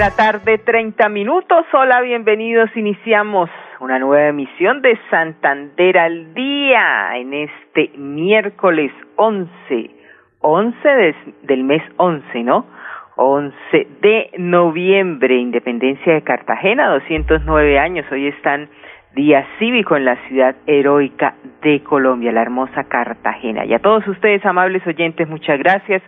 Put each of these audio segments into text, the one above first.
La tarde, 30 minutos. Hola, bienvenidos. Iniciamos una nueva emisión de Santander al Día en este miércoles 11, 11 del mes 11, ¿no? 11 de noviembre, Independencia de Cartagena, 209 años. Hoy están Día Cívico en la ciudad heroica de Colombia, la hermosa Cartagena. Y a todos ustedes, amables oyentes, muchas gracias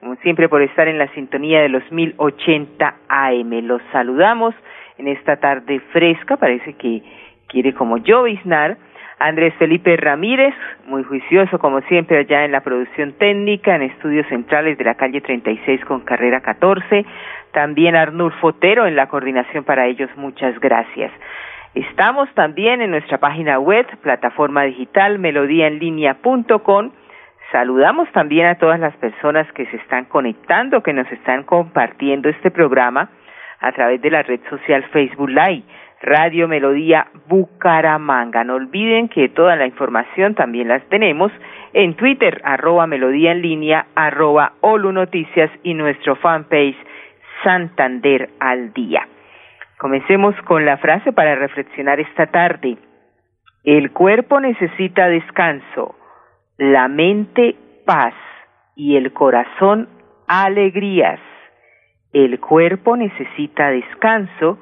como siempre por estar en la sintonía de los 1080 AM. Los saludamos en esta tarde fresca, parece que quiere como lloviznar. Andrés Felipe Ramírez, muy juicioso como siempre allá en la producción técnica, en estudios centrales de la calle 36 con carrera 14. También Arnulfo Otero en la coordinación para ellos, muchas gracias. Estamos también en nuestra página web, plataforma digital melodíaenlínea.com Saludamos también a todas las personas que se están conectando, que nos están compartiendo este programa a través de la red social Facebook Live, Radio Melodía Bucaramanga. No olviden que toda la información también las tenemos en Twitter, arroba Melodía en línea, arroba Olu Noticias y nuestro fanpage Santander al Día. Comencemos con la frase para reflexionar esta tarde. El cuerpo necesita descanso la mente paz y el corazón alegrías. El cuerpo necesita descanso,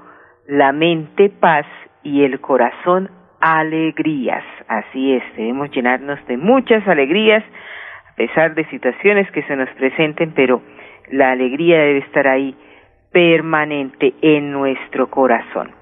la mente paz y el corazón alegrías. Así es, debemos llenarnos de muchas alegrías a pesar de situaciones que se nos presenten, pero la alegría debe estar ahí permanente en nuestro corazón.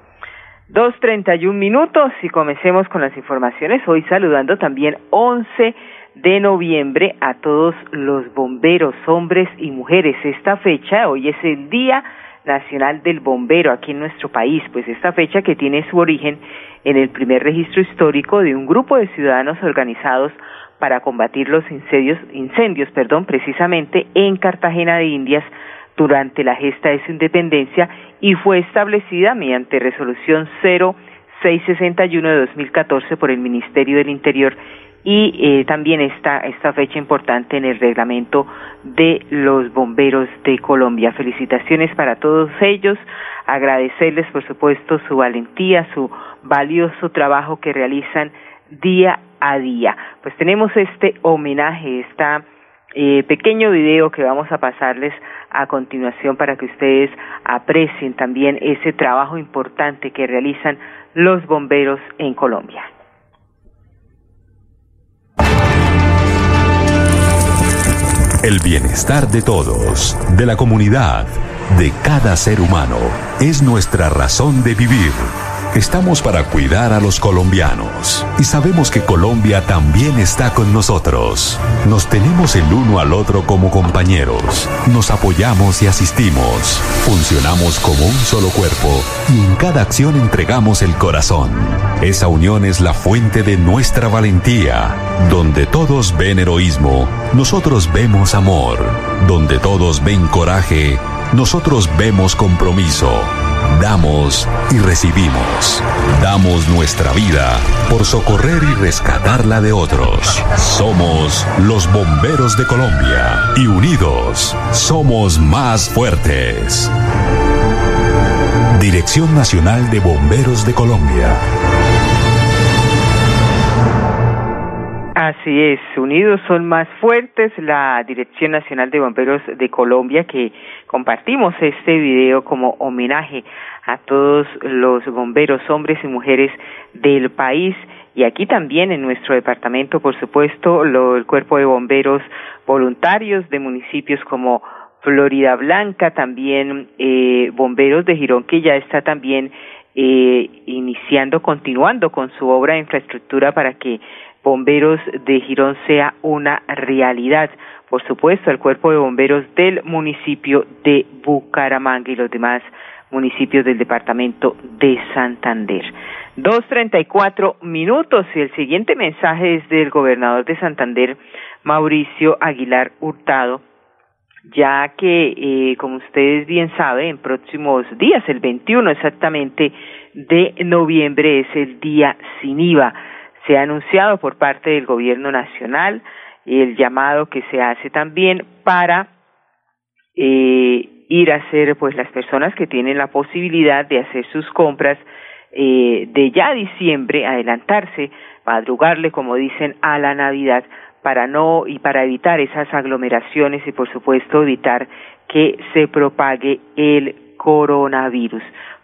Dos treinta y un minutos y comencemos con las informaciones. Hoy saludando también once de noviembre a todos los bomberos, hombres y mujeres. Esta fecha, hoy es el Día Nacional del Bombero aquí en nuestro país, pues esta fecha que tiene su origen en el primer registro histórico de un grupo de ciudadanos organizados para combatir los incendios, incendios, perdón, precisamente en Cartagena de Indias durante la gesta de su independencia y fue establecida mediante resolución 0661 de 2014 por el Ministerio del Interior y eh, también está esta fecha importante en el reglamento de los bomberos de Colombia. Felicitaciones para todos ellos, agradecerles por supuesto su valentía, su valioso trabajo que realizan día a día. Pues tenemos este homenaje, esta eh, pequeño video que vamos a pasarles a continuación para que ustedes aprecien también ese trabajo importante que realizan los bomberos en Colombia. El bienestar de todos, de la comunidad, de cada ser humano, es nuestra razón de vivir. Estamos para cuidar a los colombianos y sabemos que Colombia también está con nosotros. Nos tenemos el uno al otro como compañeros, nos apoyamos y asistimos, funcionamos como un solo cuerpo y en cada acción entregamos el corazón. Esa unión es la fuente de nuestra valentía. Donde todos ven heroísmo, nosotros vemos amor. Donde todos ven coraje, nosotros vemos compromiso. Damos y recibimos. Damos nuestra vida por socorrer y rescatar la de otros. Somos los bomberos de Colombia y unidos somos más fuertes. Dirección Nacional de Bomberos de Colombia. Así es, unidos son más fuertes, la Dirección Nacional de Bomberos de Colombia, que compartimos este video como homenaje a todos los bomberos, hombres y mujeres del país, y aquí también en nuestro departamento, por supuesto, lo, el Cuerpo de Bomberos Voluntarios de municipios como Florida Blanca, también eh, Bomberos de Girón, que ya está también eh, iniciando, continuando con su obra de infraestructura para que bomberos de Girón sea una realidad. Por supuesto, el cuerpo de bomberos del municipio de Bucaramanga y los demás municipios del departamento de Santander. Dos treinta y cuatro minutos y el siguiente mensaje es del gobernador de Santander, Mauricio Aguilar Hurtado, ya que, eh, como ustedes bien saben, en próximos días, el 21 exactamente de noviembre es el día sin IVA. Se ha anunciado por parte del gobierno nacional el llamado que se hace también para eh, ir a hacer, pues las personas que tienen la posibilidad de hacer sus compras eh, de ya diciembre, adelantarse, madrugarle, como dicen, a la Navidad para no y para evitar esas aglomeraciones y por supuesto evitar que se propague el coronavirus.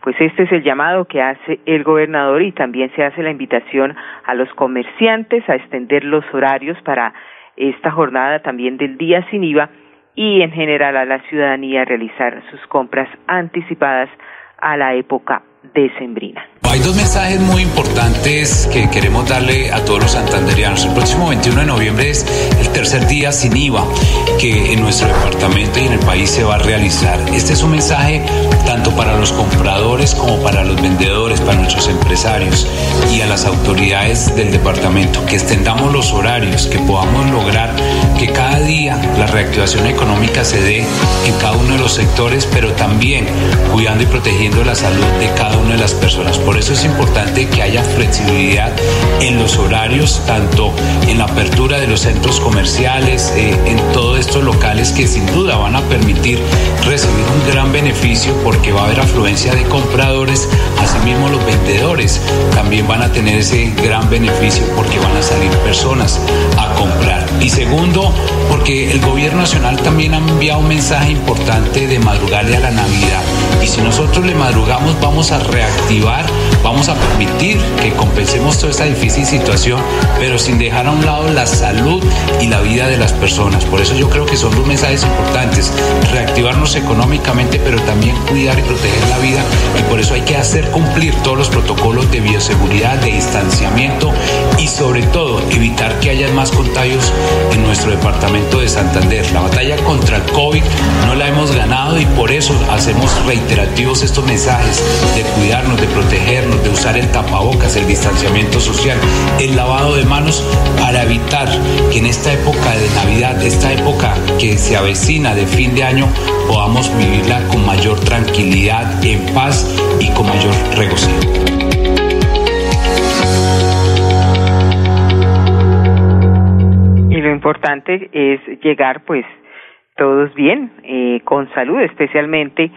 Pues este es el llamado que hace el gobernador y también se hace la invitación a los comerciantes a extender los horarios para esta jornada también del día sin IVA y en general a la ciudadanía a realizar sus compras anticipadas a la época decembrina. Hay dos mensajes muy importantes que queremos darle a todos los santanderianos. El próximo 21 de noviembre es el tercer día sin IVA que en nuestro departamento y en el país se va a realizar. Este es un mensaje para los compradores como para los vendedores, para nuestros empresarios y a las autoridades del departamento, que extendamos los horarios, que podamos lograr que cada día la reactivación económica se dé en cada uno de los sectores, pero también cuidando y protegiendo la salud de cada una de las personas. Por eso es importante que haya flexibilidad en los horarios, tanto en la apertura de los centros comerciales, eh, en todos estos locales que sin duda van a permitir recibir un gran beneficio porque va a haber afluencia de compradores, asimismo los vendedores también van a tener ese gran beneficio porque van a salir personas a comprar. Y segundo, porque el gobierno nacional también ha enviado un mensaje importante de madrugarle a la Navidad. Y si nosotros le madrugamos, vamos a reactivar Vamos a permitir que compensemos toda esta difícil situación, pero sin dejar a un lado la salud y la vida de las personas. Por eso yo creo que son dos mensajes importantes. Reactivarnos económicamente, pero también cuidar proteger la vida. Y por eso hay que hacer cumplir todos los protocolos de bioseguridad, de distanciamiento y sobre todo evitar que haya más contagios en nuestro departamento de Santander. La batalla contra el COVID no la hemos ganado y por eso hacemos reiterativos estos mensajes de cuidarnos, de protegernos de usar el tapabocas, el distanciamiento social, el lavado de manos para evitar que en esta época de Navidad, esta época que se avecina de fin de año, podamos vivirla con mayor tranquilidad, en paz y con mayor regocijo. Y lo importante es llegar pues todos bien, eh, con salud, especialmente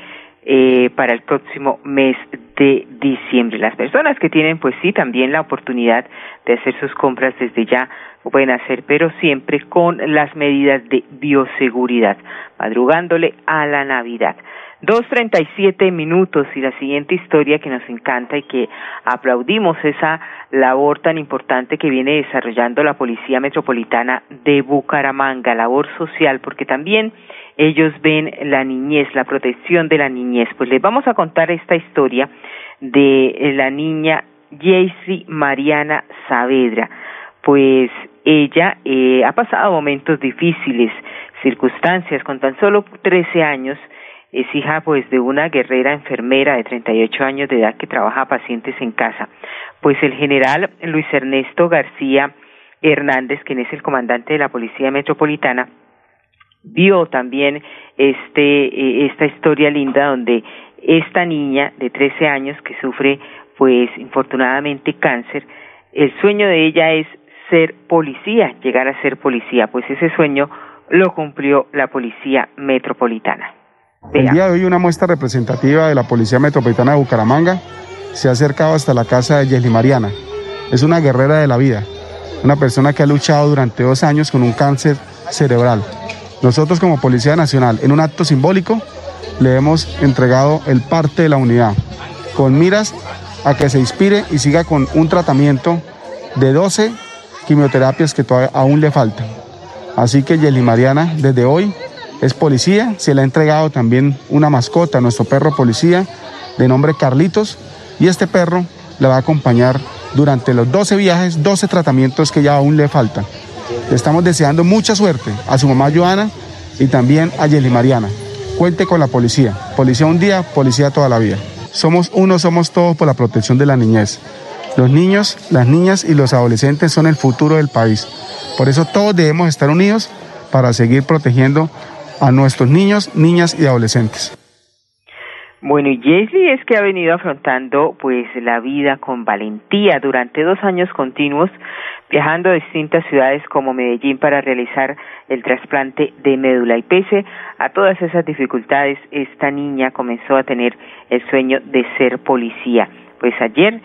eh, para el próximo mes de diciembre. Las personas que tienen, pues sí, también la oportunidad de hacer sus compras desde ya pueden hacer, pero siempre con las medidas de bioseguridad, madrugándole a la Navidad. Dos treinta y siete minutos y la siguiente historia que nos encanta y que aplaudimos esa labor tan importante que viene desarrollando la Policía Metropolitana de Bucaramanga, labor social, porque también ellos ven la niñez, la protección de la niñez. Pues les vamos a contar esta historia de la niña Jaycee Mariana Saavedra. Pues ella eh, ha pasado momentos difíciles, circunstancias, con tan solo 13 años, es hija pues de una guerrera enfermera de 38 años de edad que trabaja pacientes en casa. Pues el general Luis Ernesto García Hernández, quien es el comandante de la Policía Metropolitana, vio también este eh, esta historia linda donde esta niña de 13 años que sufre pues infortunadamente cáncer, el sueño de ella es ser policía, llegar a ser policía, pues ese sueño lo cumplió la Policía Metropolitana. El día de hoy una muestra representativa de la Policía Metropolitana de Bucaramanga se ha acercado hasta la casa de Yesli Mariana. Es una guerrera de la vida, una persona que ha luchado durante dos años con un cáncer cerebral. Nosotros como Policía Nacional, en un acto simbólico, le hemos entregado el parte de la unidad, con miras a que se inspire y siga con un tratamiento de 12 quimioterapias que todavía aún le faltan. Así que Yeli Mariana, desde hoy, es policía, se le ha entregado también una mascota, nuestro perro policía, de nombre Carlitos, y este perro le va a acompañar durante los 12 viajes, 12 tratamientos que ya aún le faltan. Le estamos deseando mucha suerte a su mamá Joana y también a Yeli Mariana. Cuente con la policía. Policía un día, policía toda la vida. Somos uno, somos todos por la protección de la niñez. Los niños, las niñas y los adolescentes son el futuro del país. Por eso todos debemos estar unidos para seguir protegiendo a nuestros niños, niñas y adolescentes. Bueno, y Jesly es que ha venido afrontando pues la vida con valentía durante dos años continuos, viajando a distintas ciudades como Medellín para realizar el trasplante de médula. Y pese a todas esas dificultades, esta niña comenzó a tener el sueño de ser policía. Pues ayer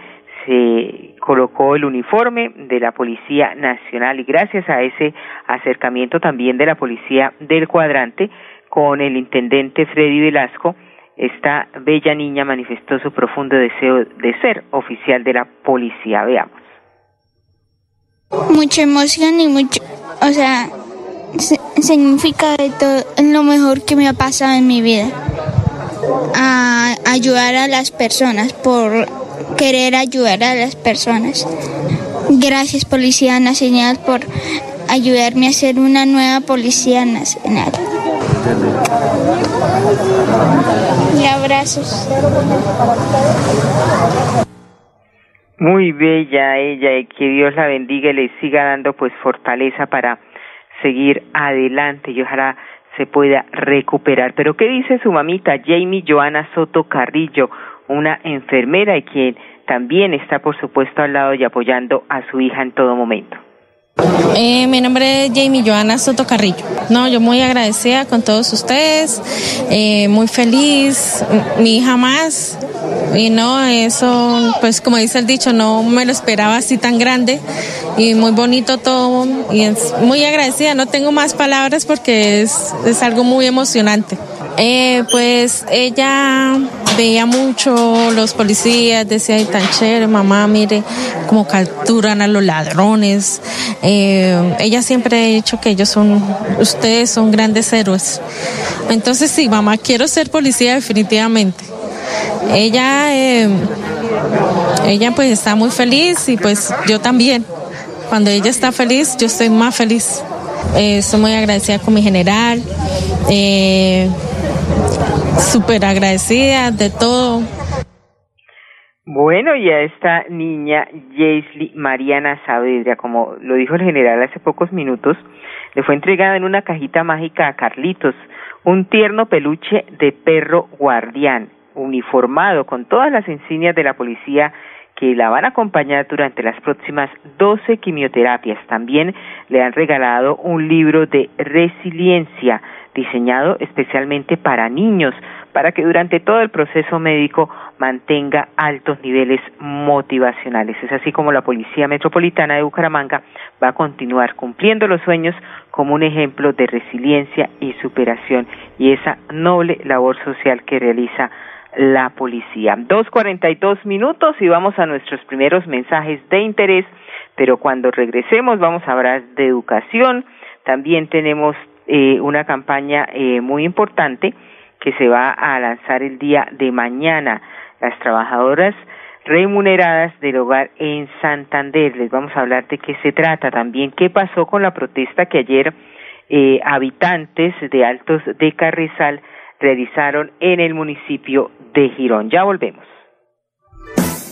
se colocó el uniforme de la Policía Nacional y gracias a ese acercamiento también de la Policía del Cuadrante con el intendente Freddy Velasco, esta bella niña manifestó su profundo deseo de ser oficial de la policía. Veamos. Mucha emoción y mucho, o sea, significa de todo lo mejor que me ha pasado en mi vida. A ayudar a las personas, por querer ayudar a las personas. Gracias Policía Nacional por ayudarme a ser una nueva Policía Nacional. Y abrazos. Muy bella ella y que Dios la bendiga y le siga dando pues fortaleza para seguir adelante y ojalá se pueda recuperar. Pero ¿qué dice su mamita Jamie Joana Soto Carrillo, una enfermera y quien también está por supuesto al lado y apoyando a su hija en todo momento? Eh, mi nombre es Jamie Joana Soto Carrillo. No, yo muy agradecida con todos ustedes, eh, muy feliz, mi hija más. Y no, eso, pues como dice el dicho, no me lo esperaba así tan grande y muy bonito todo. Y es muy agradecida, no tengo más palabras porque es, es algo muy emocionante. Eh, pues ella veía mucho los policías, decía, tan chévere, mamá, mire cómo capturan a los ladrones. Eh, ella siempre ha dicho que ellos son, ustedes son grandes héroes. Entonces sí, mamá, quiero ser policía definitivamente. Ella, eh, ella pues está muy feliz y pues yo también. Cuando ella está feliz, yo estoy más feliz. Eh, estoy muy agradecida con mi general. Súper agradecida de todo. Bueno, y a esta niña, Jaisley Mariana Saavedra, como lo dijo el general hace pocos minutos, le fue entregada en una cajita mágica a Carlitos, un tierno peluche de perro guardián, uniformado con todas las insignias de la policía que la van a acompañar durante las próximas 12 quimioterapias. También le han regalado un libro de resiliencia diseñado especialmente para niños, para que durante todo el proceso médico mantenga altos niveles motivacionales. Es así como la Policía Metropolitana de Bucaramanga va a continuar cumpliendo los sueños como un ejemplo de resiliencia y superación y esa noble labor social que realiza la policía. Dos cuarenta y dos minutos y vamos a nuestros primeros mensajes de interés, pero cuando regresemos vamos a hablar de educación. También tenemos eh, una campaña eh, muy importante que se va a lanzar el día de mañana. Las trabajadoras remuneradas del hogar en Santander. Les vamos a hablar de qué se trata también, qué pasó con la protesta que ayer eh, habitantes de Altos de Carrizal realizaron en el municipio de Girón. Ya volvemos.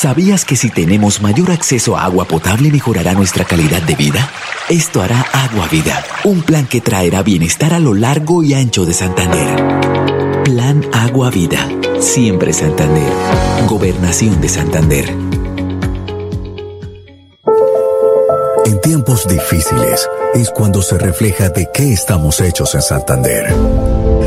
¿Sabías que si tenemos mayor acceso a agua potable mejorará nuestra calidad de vida? Esto hará Agua Vida, un plan que traerá bienestar a lo largo y ancho de Santander. Plan Agua Vida, siempre Santander. Gobernación de Santander. En tiempos difíciles es cuando se refleja de qué estamos hechos en Santander.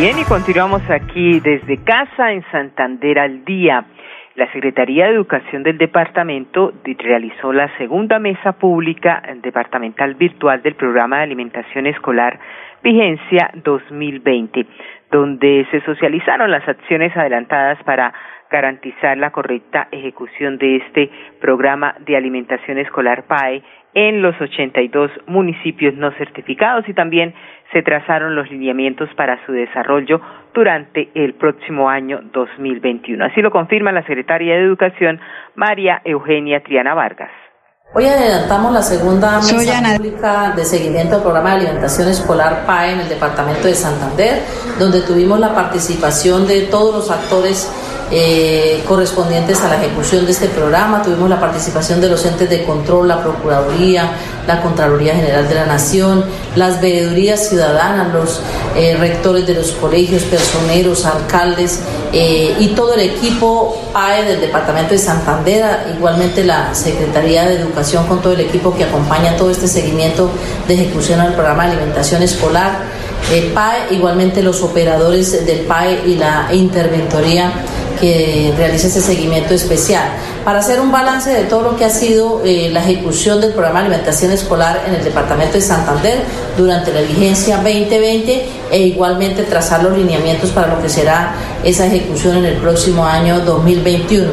Bien, y continuamos aquí desde casa en Santander al día. La Secretaría de Educación del departamento realizó la segunda mesa pública departamental virtual del programa de alimentación escolar Vigencia 2020, donde se socializaron las acciones adelantadas para garantizar la correcta ejecución de este programa de alimentación escolar PAE en los 82 municipios no certificados y también se trazaron los lineamientos para su desarrollo durante el próximo año 2021. Así lo confirma la secretaria de Educación, María Eugenia Triana Vargas. Hoy adelantamos la segunda mesa pública de seguimiento al programa de alimentación escolar PAE en el departamento de Santander, donde tuvimos la participación de todos los actores eh, correspondientes a la ejecución de este programa. Tuvimos la participación de los entes de control, la Procuraduría, la Contraloría General de la Nación, las veedurías ciudadanas, los eh, rectores de los colegios, personeros, alcaldes eh, y todo el equipo AE del Departamento de Santander, igualmente la Secretaría de Educación con todo el equipo que acompaña todo este seguimiento de ejecución al programa de alimentación escolar. PAE, igualmente los operadores del PAE y la interventoría que realice ese seguimiento especial para hacer un balance de todo lo que ha sido eh, la ejecución del programa de alimentación escolar en el departamento de Santander durante la vigencia 2020 e igualmente trazar los lineamientos para lo que será esa ejecución en el próximo año 2021.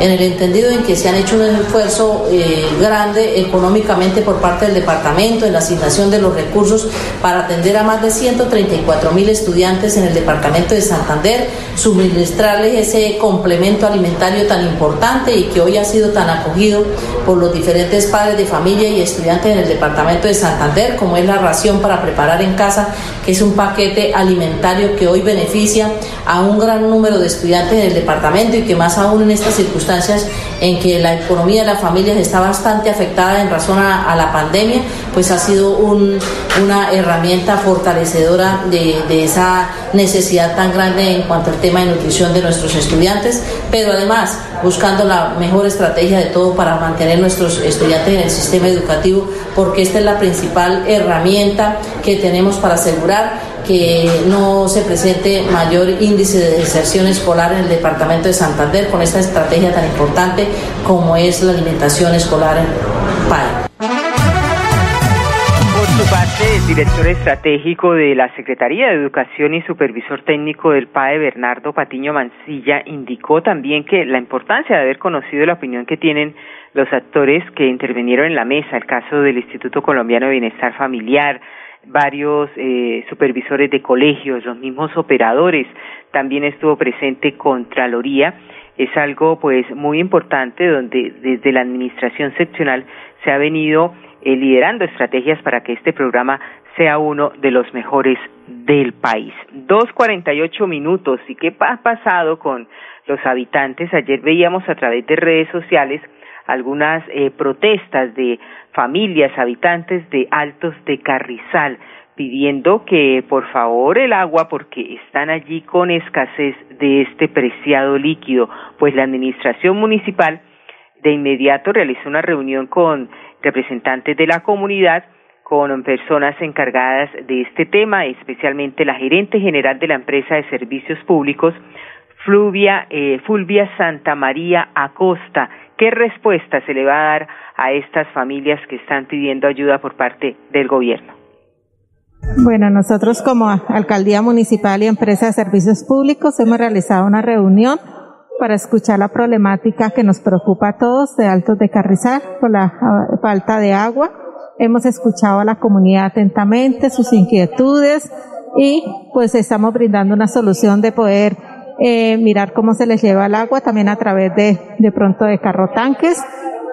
En el entendido en que se han hecho un esfuerzo eh, grande económicamente por parte del departamento en la asignación de los recursos para atender a más de 134 mil estudiantes en el departamento de Santander, suministrarles ese complemento alimentario tan importante y que hoy ha sido tan acogido por los diferentes padres de familia y estudiantes en el departamento de Santander, como es la ración para preparar en casa, que es un paquete alimentario que hoy beneficia a un gran número de estudiantes del departamento y que más aún en estas circunstancias en que la economía de las familias está bastante afectada en razón a, la pandemia, pues ha sido una herramienta fortalecedora de, de esa necesidad tan grande en cuanto al tema de nutrición de nuestros estudiantes, pero además buscando la mejor estrategia de todo para mantener nuestros estudiantes en el sistema educativo, porque esta es la principal herramienta que tenemos para asegurar que no se presente mayor índice de deserción escolar en el departamento de Santander con esta estrategia tan importante como es la alimentación escolar PAE. Por su parte, el director estratégico de la Secretaría de Educación y supervisor técnico del PAE, Bernardo Patiño Mancilla, indicó también que la importancia de haber conocido la opinión que tienen los actores que intervinieron en la mesa, el caso del Instituto Colombiano de Bienestar Familiar, varios eh, supervisores de colegios, los mismos operadores, también estuvo presente Contraloría. Es algo pues muy importante donde desde la administración seccional se ha venido eh, liderando estrategias para que este programa sea uno de los mejores del país. Dos cuarenta y ocho minutos. ¿Y qué ha pasado con los habitantes? Ayer veíamos a través de redes sociales algunas eh, protestas de familias, habitantes de Altos de Carrizal, pidiendo que por favor el agua, porque están allí con escasez de este preciado líquido, pues la administración municipal de inmediato realizó una reunión con representantes de la comunidad, con personas encargadas de este tema, especialmente la gerente general de la empresa de servicios públicos, eh, Fulvia Santa María Acosta. ¿Qué respuesta se le va a dar a estas familias que están pidiendo ayuda por parte del gobierno? Bueno, nosotros como Alcaldía Municipal y Empresa de Servicios Públicos hemos realizado una reunión para escuchar la problemática que nos preocupa a todos de Altos de Carrizal por la ah, falta de agua. Hemos escuchado a la comunidad atentamente, sus inquietudes y pues estamos brindando una solución de poder eh, mirar cómo se les lleva el agua también a través de, de pronto de carro tanques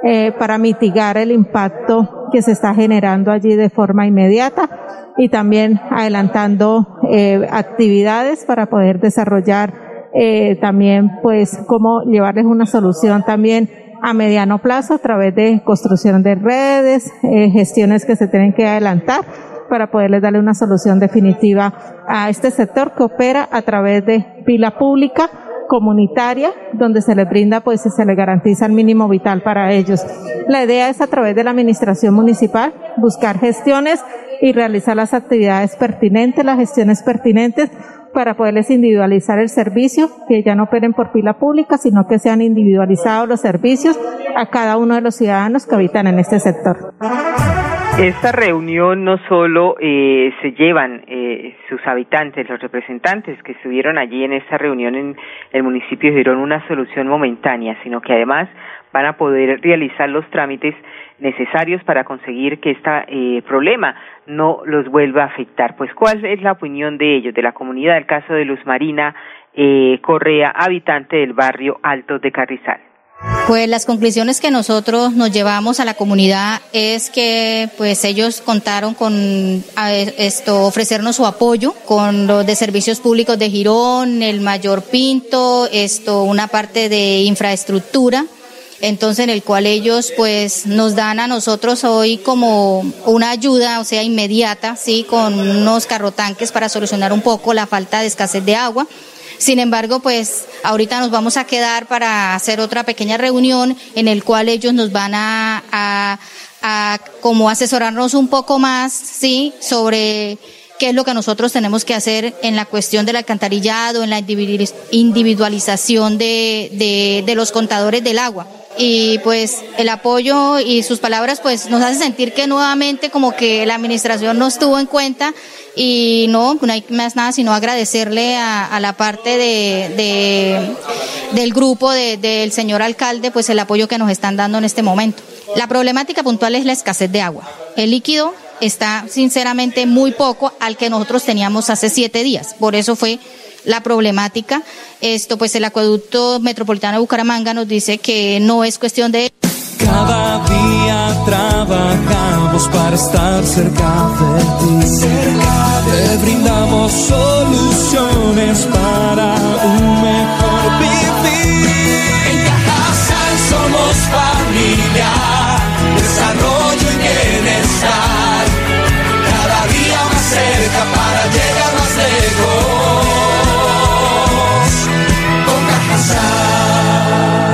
eh, para mitigar el impacto que se está generando allí de forma inmediata y también adelantando eh, actividades para poder desarrollar eh, también pues cómo llevarles una solución también a mediano plazo a través de construcción de redes, eh, gestiones que se tienen que adelantar para poderles darle una solución definitiva a este sector que opera a través de pila pública comunitaria donde se les brinda pues y se les garantiza el mínimo vital para ellos. La idea es a través de la administración municipal buscar gestiones y realizar las actividades pertinentes, las gestiones pertinentes para poderles individualizar el servicio, que ya no operen por pila pública, sino que sean individualizados los servicios a cada uno de los ciudadanos que habitan en este sector. Esta reunión no solo eh, se llevan eh, sus habitantes, los representantes que estuvieron allí en esta reunión en el municipio Girón una solución momentánea, sino que además van a poder realizar los trámites necesarios para conseguir que este problema no los vuelva a afectar. Pues, ¿cuál es la opinión de ellos, de la comunidad? El caso de Luz Marina eh, Correa, habitante del barrio Alto de Carrizal. Pues las conclusiones que nosotros nos llevamos a la comunidad es que pues ellos contaron con esto ofrecernos su apoyo con los de servicios públicos de Girón, el Mayor Pinto, esto una parte de infraestructura entonces en el cual ellos pues nos dan a nosotros hoy como una ayuda, o sea, inmediata, sí, con unos carrotanques para solucionar un poco la falta de escasez de agua. Sin embargo, pues ahorita nos vamos a quedar para hacer otra pequeña reunión en el cual ellos nos van a, a, a como asesorarnos un poco más, sí, sobre qué es lo que nosotros tenemos que hacer en la cuestión del alcantarillado, en la individualización de, de, de los contadores del agua y pues el apoyo y sus palabras pues nos hace sentir que nuevamente como que la administración nos tuvo en cuenta y no, no hay más nada sino agradecerle a, la parte de, del grupo del señor alcalde pues el apoyo que nos están dando en este momento. La problemática puntual es la escasez de agua. El líquido está sinceramente muy poco al que nosotros teníamos hace siete días. Por eso fue la problemática. Esto, pues el acueducto metropolitano de Bucaramanga nos dice que no es cuestión de... Cada día trabajamos para estar cerca de ti. Cerca Te brindamos soluciones para un mejor vivir. En Cajasal somos familia,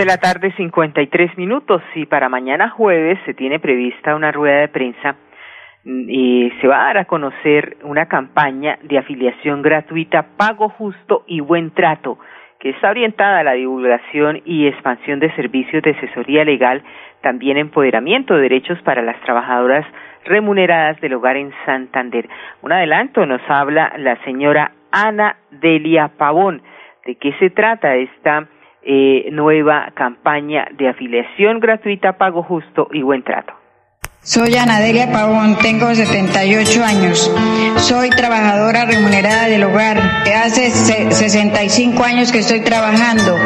De la tarde, 53 minutos. Y para mañana jueves se tiene prevista una rueda de prensa mm, y se va a dar a conocer una campaña de afiliación gratuita, pago justo y buen trato, que está orientada a la divulgación y expansión de servicios de asesoría legal, también empoderamiento de derechos para las trabajadoras remuneradas del hogar en Santander. Un adelanto nos habla la señora Ana Delia Pavón. ¿De qué se trata esta eh, nueva campaña de afiliación gratuita, pago justo y buen trato. Soy Anadelia Pavón, tengo 78 años. Soy trabajadora remunerada del hogar. Hace 65 años que estoy trabajando.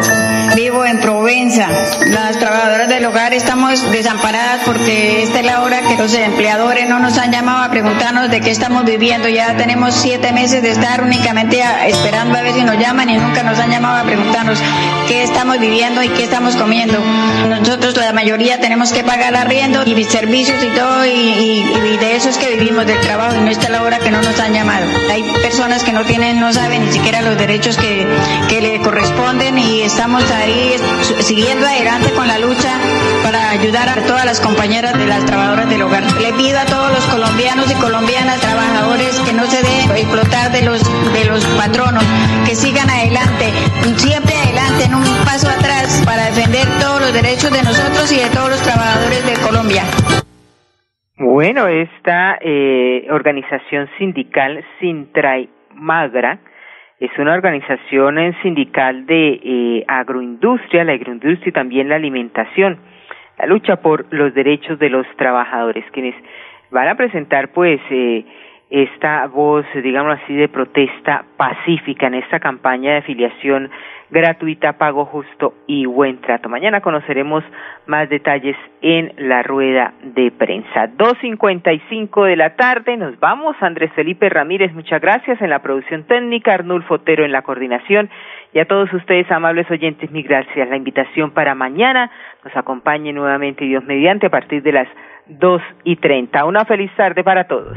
Vivo en Provenza. Las trabajadoras del hogar estamos desamparadas porque esta es la hora que los empleadores no nos han llamado a preguntarnos de qué estamos viviendo. Ya tenemos siete meses de estar únicamente esperando a ver si nos llaman y nunca nos han llamado a preguntarnos qué estamos viviendo y qué estamos comiendo. Nosotros la mayoría tenemos que pagar arriendo y servicios y todo, y, de eso es que vivimos del trabajo, y no está la hora que no nos han llamado. Hay personas que no tienen, no saben ni siquiera los derechos que, que le corresponden, y estamos ahí siguiendo adelante con la lucha para ayudar a todas las compañeras de las trabajadoras del hogar. Le pido a todos los colombianos y colombianas trabajadores que no se dejen explotar de los, de los patronos, que sigan adelante, siempre adelante, en un paso atrás para defender todos los derechos de nosotros y de todos los trabajadores de Colombia. Bueno, esta eh, organización sindical Sintray Magra es una organización eh, sindical de eh, agroindustria, la agroindustria y también la alimentación, la lucha por los derechos de los trabajadores, quienes van a presentar pues eh, esta voz, digamos así, de protesta pacífica en esta campaña de afiliación gratuita, pago justo y buen trato. Mañana conoceremos más detalles en la rueda de prensa. 2.55 de la tarde, nos vamos. Andrés Felipe Ramírez, muchas gracias en la producción técnica, Arnulfo Otero en la coordinación y a todos ustedes, amables oyentes, mil gracias. La invitación para mañana nos acompañe nuevamente Dios mediante a partir de las dos y treinta. Una feliz tarde para todos.